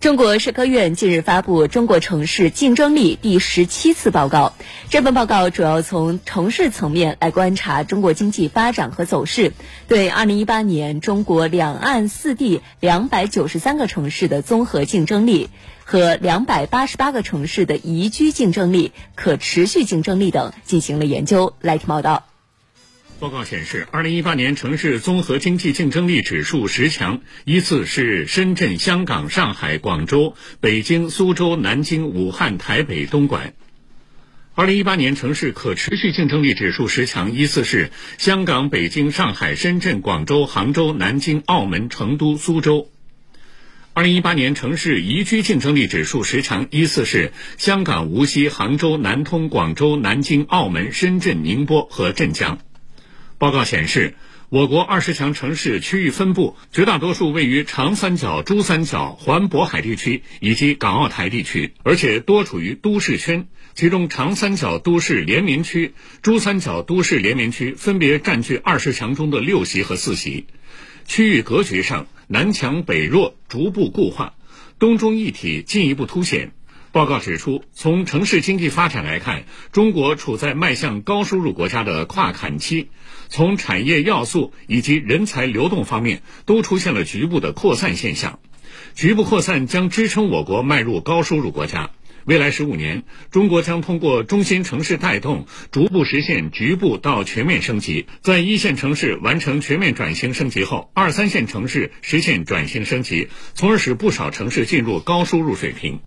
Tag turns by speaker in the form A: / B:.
A: 中国社科院近日发布《中国城市竞争力第十七次报告》。这份报告主要从城市层面来观察中国经济发展和走势，对2018年中国两岸四地293个城市的综合竞争力和288个城市的宜居竞争力、可持续竞争力等进行了研究。来听报道。
B: 报告显示，二零一八年城市综合经济竞争力指数十强依次是深圳、香港、上海、广州、北京、苏州、南京、武汉、台北、东莞。二零一八年城市可持续竞争力指数十强依次是香港、北京、上海、深圳、广州、杭州、南京、澳门、成都、苏州。二零一八年城市宜居竞争力指数十强依次是香港、无锡、杭州、南通、广州、南京、澳门、深圳、宁波和镇江。报告显示，我国二十强城市区域分布绝大多数位于长三角、珠三角、环渤海地区以及港澳台地区，而且多处于都市圈。其中，长三角都市联名区、珠三角都市联名区分别占据二十强中的六席和四席。区域格局上，南强北弱逐步固化，东中一体进一步凸显。报告指出，从城市经济发展来看，中国处在迈向高收入国家的跨坎期，从产业要素以及人才流动方面都出现了局部的扩散现象。局部扩散将支撑我国迈入高收入国家。未来十五年，中国将通过中心城市带动，逐步实现局部到全面升级。在一线城市完成全面转型升级后，二三线城市实现转型升级，从而使不少城市进入高收入水平。